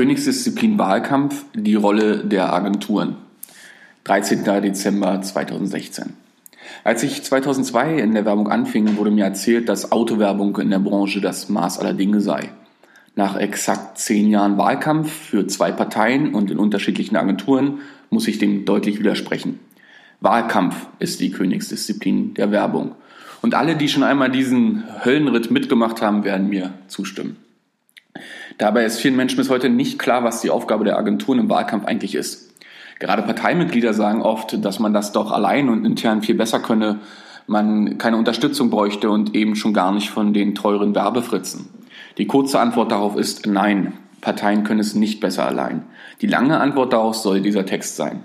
Königsdisziplin Wahlkampf die Rolle der Agenturen. 13. Dezember 2016. Als ich 2002 in der Werbung anfing, wurde mir erzählt, dass Autowerbung in der Branche das Maß aller Dinge sei. Nach exakt zehn Jahren Wahlkampf für zwei Parteien und in unterschiedlichen Agenturen muss ich dem deutlich widersprechen. Wahlkampf ist die Königsdisziplin der Werbung. Und alle, die schon einmal diesen Höllenritt mitgemacht haben, werden mir zustimmen. Dabei ist vielen Menschen bis heute nicht klar, was die Aufgabe der Agenturen im Wahlkampf eigentlich ist. Gerade Parteimitglieder sagen oft, dass man das doch allein und intern viel besser könne, man keine Unterstützung bräuchte und eben schon gar nicht von den teuren Werbefritzen. Die kurze Antwort darauf ist nein, Parteien können es nicht besser allein. Die lange Antwort darauf soll dieser Text sein.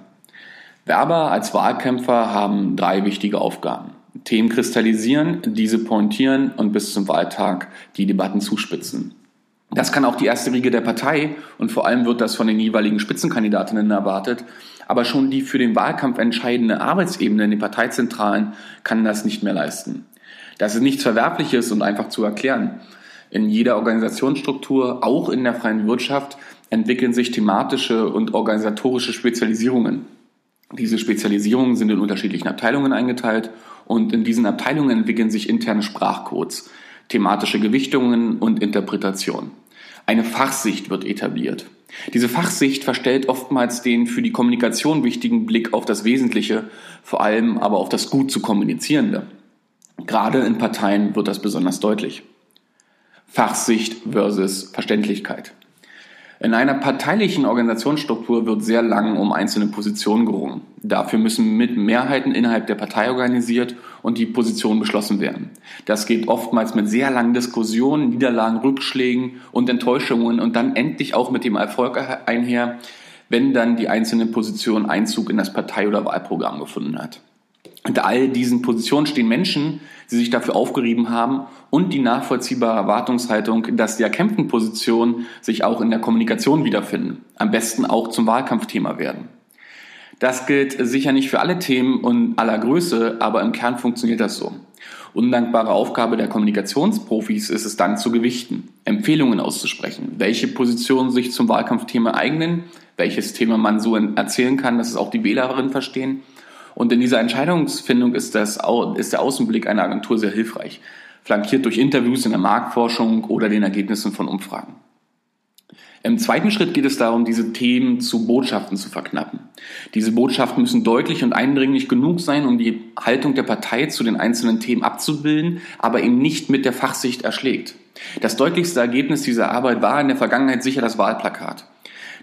Werber als Wahlkämpfer haben drei wichtige Aufgaben. Themen kristallisieren, diese pointieren und bis zum Wahltag die Debatten zuspitzen. Das kann auch die erste Riege der Partei und vor allem wird das von den jeweiligen Spitzenkandidatinnen erwartet. Aber schon die für den Wahlkampf entscheidende Arbeitsebene in den Parteizentralen kann das nicht mehr leisten. Das ist nichts Verwerfliches und einfach zu erklären. In jeder Organisationsstruktur, auch in der freien Wirtschaft, entwickeln sich thematische und organisatorische Spezialisierungen. Diese Spezialisierungen sind in unterschiedlichen Abteilungen eingeteilt und in diesen Abteilungen entwickeln sich interne Sprachcodes, thematische Gewichtungen und Interpretationen. Eine Fachsicht wird etabliert. Diese Fachsicht verstellt oftmals den für die Kommunikation wichtigen Blick auf das Wesentliche, vor allem aber auf das gut zu kommunizierende. Gerade in Parteien wird das besonders deutlich. Fachsicht versus Verständlichkeit. In einer parteilichen Organisationsstruktur wird sehr lang um einzelne Positionen gerungen. Dafür müssen mit Mehrheiten innerhalb der Partei organisiert und die Positionen beschlossen werden. Das geht oftmals mit sehr langen Diskussionen, Niederlagen, Rückschlägen und Enttäuschungen und dann endlich auch mit dem Erfolg einher, wenn dann die einzelne Position Einzug in das Partei- oder Wahlprogramm gefunden hat. Unter all diesen Positionen stehen Menschen, die sich dafür aufgerieben haben und die nachvollziehbare Erwartungshaltung, dass die erkämpften Positionen sich auch in der Kommunikation wiederfinden, am besten auch zum Wahlkampfthema werden. Das gilt sicher nicht für alle Themen und aller Größe, aber im Kern funktioniert das so. Undankbare Aufgabe der Kommunikationsprofis ist es dann zu gewichten, Empfehlungen auszusprechen, welche Positionen sich zum Wahlkampfthema eignen, welches Thema man so erzählen kann, dass es auch die Wählerinnen verstehen und in dieser Entscheidungsfindung ist, das, ist der Außenblick einer Agentur sehr hilfreich, flankiert durch Interviews in der Marktforschung oder den Ergebnissen von Umfragen. Im zweiten Schritt geht es darum, diese Themen zu Botschaften zu verknappen. Diese Botschaften müssen deutlich und eindringlich genug sein, um die Haltung der Partei zu den einzelnen Themen abzubilden, aber eben nicht mit der Fachsicht erschlägt. Das deutlichste Ergebnis dieser Arbeit war in der Vergangenheit sicher das Wahlplakat.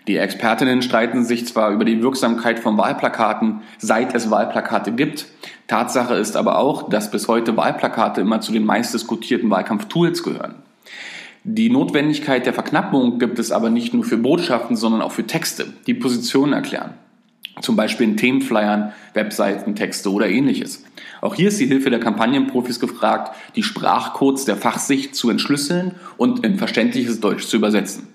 Die Expertinnen streiten sich zwar über die Wirksamkeit von Wahlplakaten, seit es Wahlplakate gibt. Tatsache ist aber auch, dass bis heute Wahlplakate immer zu den meistdiskutierten Wahlkampftools gehören. Die Notwendigkeit der Verknappung gibt es aber nicht nur für Botschaften, sondern auch für Texte, die Positionen erklären. Zum Beispiel in Themenflyern, Webseiten, Texte oder ähnliches. Auch hier ist die Hilfe der Kampagnenprofis gefragt, die Sprachcodes der Fachsicht zu entschlüsseln und in verständliches Deutsch zu übersetzen.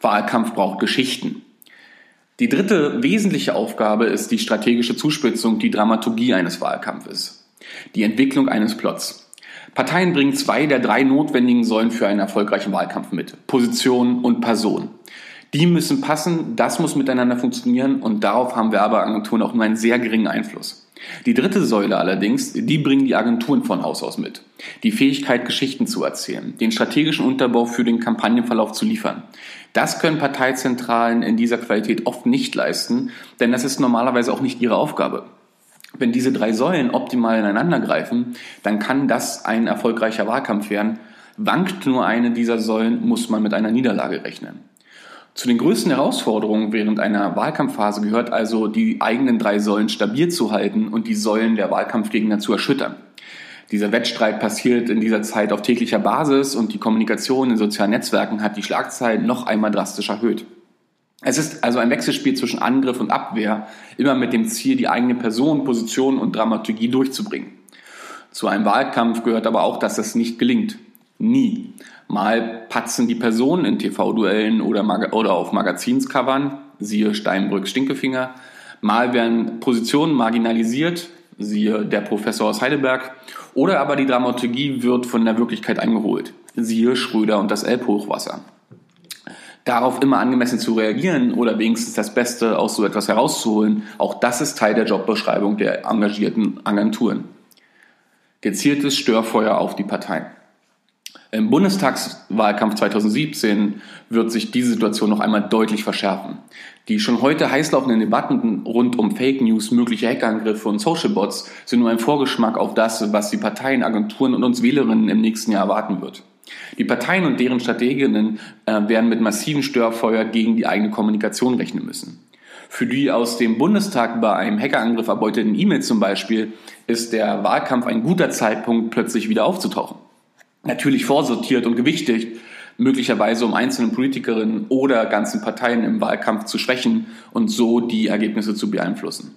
Wahlkampf braucht Geschichten. Die dritte wesentliche Aufgabe ist die strategische Zuspitzung, die Dramaturgie eines Wahlkampfes. Die Entwicklung eines Plots. Parteien bringen zwei der drei notwendigen Säulen für einen erfolgreichen Wahlkampf mit. Position und Person. Die müssen passen, das muss miteinander funktionieren und darauf haben Werbeagenturen auch nur einen sehr geringen Einfluss. Die dritte Säule allerdings, die bringen die Agenturen von Haus aus mit. Die Fähigkeit, Geschichten zu erzählen, den strategischen Unterbau für den Kampagnenverlauf zu liefern. Das können Parteizentralen in dieser Qualität oft nicht leisten, denn das ist normalerweise auch nicht ihre Aufgabe. Wenn diese drei Säulen optimal ineinander greifen, dann kann das ein erfolgreicher Wahlkampf werden. Wankt nur eine dieser Säulen, muss man mit einer Niederlage rechnen. Zu den größten Herausforderungen während einer Wahlkampfphase gehört also, die eigenen drei Säulen stabil zu halten und die Säulen der Wahlkampfgegner zu erschüttern. Dieser Wettstreit passiert in dieser Zeit auf täglicher Basis und die Kommunikation in sozialen Netzwerken hat die Schlagzeilen noch einmal drastisch erhöht. Es ist also ein Wechselspiel zwischen Angriff und Abwehr, immer mit dem Ziel, die eigene Person, Position und Dramaturgie durchzubringen. Zu einem Wahlkampf gehört aber auch, dass es nicht gelingt. Nie. Mal patzen die Personen in TV-Duellen oder, oder auf Magazinscovern, siehe Steinbrück Stinkefinger. Mal werden Positionen marginalisiert, siehe der Professor aus Heidelberg. Oder aber die Dramaturgie wird von der Wirklichkeit eingeholt, siehe Schröder und das Elbhochwasser. Darauf immer angemessen zu reagieren oder wenigstens das Beste aus so etwas herauszuholen, auch das ist Teil der Jobbeschreibung der engagierten Agenturen. Gezieltes Störfeuer auf die Parteien. Im Bundestagswahlkampf 2017 wird sich diese Situation noch einmal deutlich verschärfen. Die schon heute heißlaufenden Debatten rund um Fake News, mögliche Hackerangriffe und Social Bots sind nur ein Vorgeschmack auf das, was die Parteien, Agenturen und uns Wählerinnen im nächsten Jahr erwarten wird. Die Parteien und deren Strateginnen äh, werden mit massiven Störfeuer gegen die eigene Kommunikation rechnen müssen. Für die aus dem Bundestag bei einem Hackerangriff erbeuteten E-Mail zum Beispiel ist der Wahlkampf ein guter Zeitpunkt, plötzlich wieder aufzutauchen. Natürlich vorsortiert und gewichtigt, möglicherweise um einzelne Politikerinnen oder ganzen Parteien im Wahlkampf zu schwächen und so die Ergebnisse zu beeinflussen.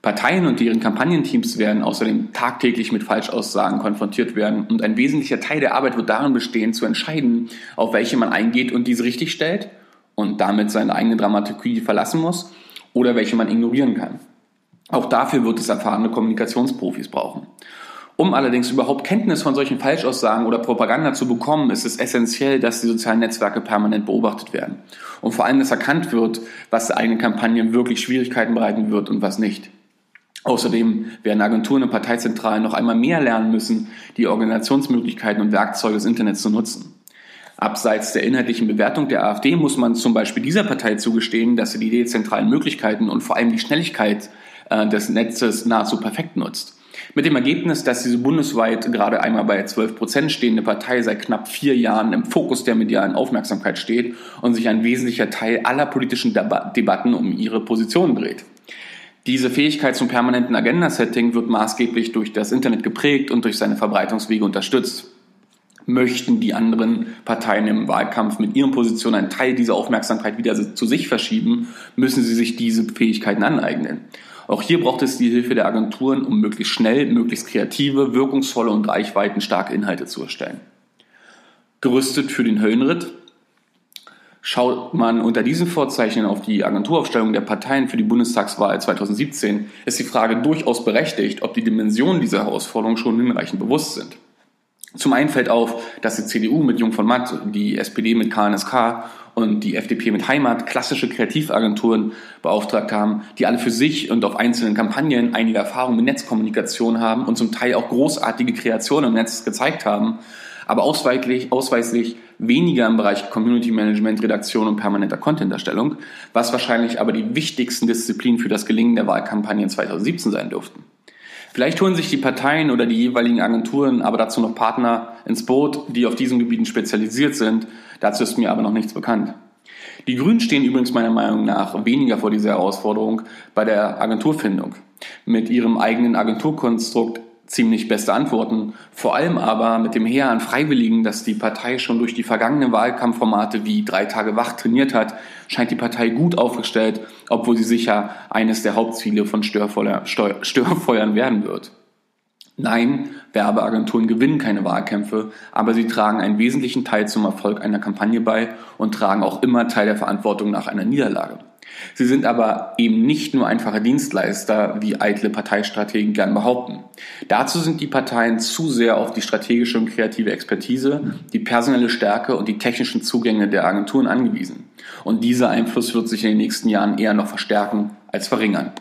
Parteien und deren Kampagnenteams werden außerdem tagtäglich mit Falschaussagen konfrontiert werden und ein wesentlicher Teil der Arbeit wird darin bestehen, zu entscheiden, auf welche man eingeht und diese richtig stellt und damit seine eigene Dramaturgie verlassen muss oder welche man ignorieren kann. Auch dafür wird es erfahrene Kommunikationsprofis brauchen. Um allerdings überhaupt Kenntnis von solchen Falschaussagen oder Propaganda zu bekommen, ist es essentiell, dass die sozialen Netzwerke permanent beobachtet werden. Und vor allem, dass erkannt wird, was der eigenen Kampagne wirklich Schwierigkeiten bereiten wird und was nicht. Außerdem werden Agenturen und Parteizentralen noch einmal mehr lernen müssen, die Organisationsmöglichkeiten und Werkzeuge des Internets zu nutzen. Abseits der inhaltlichen Bewertung der AfD muss man zum Beispiel dieser Partei zugestehen, dass sie die dezentralen Möglichkeiten und vor allem die Schnelligkeit äh, des Netzes nahezu perfekt nutzt. Mit dem Ergebnis, dass diese bundesweit gerade einmal bei 12 Prozent stehende Partei seit knapp vier Jahren im Fokus der medialen Aufmerksamkeit steht und sich ein wesentlicher Teil aller politischen Debatten um ihre Position dreht. Diese Fähigkeit zum permanenten Agenda-Setting wird maßgeblich durch das Internet geprägt und durch seine Verbreitungswege unterstützt. Möchten die anderen Parteien im Wahlkampf mit ihren Positionen einen Teil dieser Aufmerksamkeit wieder zu sich verschieben, müssen sie sich diese Fähigkeiten aneignen. Auch hier braucht es die Hilfe der Agenturen, um möglichst schnell, möglichst kreative, wirkungsvolle und reichweitenstarke Inhalte zu erstellen. Gerüstet für den Höllenritt Schaut man unter diesen Vorzeichen auf die Agenturaufstellung der Parteien für die Bundestagswahl 2017, ist die Frage durchaus berechtigt, ob die Dimensionen dieser Herausforderung schon hinreichend bewusst sind. Zum einen fällt auf, dass die CDU mit Jung von Matt, die SPD mit KNSK und die FDP mit Heimat klassische Kreativagenturen beauftragt haben, die alle für sich und auf einzelnen Kampagnen einige Erfahrung mit Netzkommunikation haben und zum Teil auch großartige Kreationen im Netz gezeigt haben, aber ausweislich, ausweislich weniger im Bereich Community Management, Redaktion und permanenter Content-Erstellung, was wahrscheinlich aber die wichtigsten Disziplinen für das Gelingen der Wahlkampagne 2017 sein dürften. Vielleicht holen sich die Parteien oder die jeweiligen Agenturen aber dazu noch Partner ins Boot, die auf diesen Gebieten spezialisiert sind. Dazu ist mir aber noch nichts bekannt. Die Grünen stehen übrigens meiner Meinung nach weniger vor dieser Herausforderung bei der Agenturfindung. Mit ihrem eigenen Agenturkonstrukt ziemlich beste Antworten. Vor allem aber mit dem Heer an Freiwilligen, das die Partei schon durch die vergangenen Wahlkampfformate wie drei Tage wach trainiert hat, scheint die Partei gut aufgestellt, obwohl sie sicher eines der Hauptziele von Störfeuer, Störfeuern werden wird. Nein, Werbeagenturen gewinnen keine Wahlkämpfe, aber sie tragen einen wesentlichen Teil zum Erfolg einer Kampagne bei und tragen auch immer Teil der Verantwortung nach einer Niederlage. Sie sind aber eben nicht nur einfache Dienstleister, wie eitle Parteistrategen gern behaupten. Dazu sind die Parteien zu sehr auf die strategische und kreative Expertise, die personelle Stärke und die technischen Zugänge der Agenturen angewiesen. Und dieser Einfluss wird sich in den nächsten Jahren eher noch verstärken als verringern.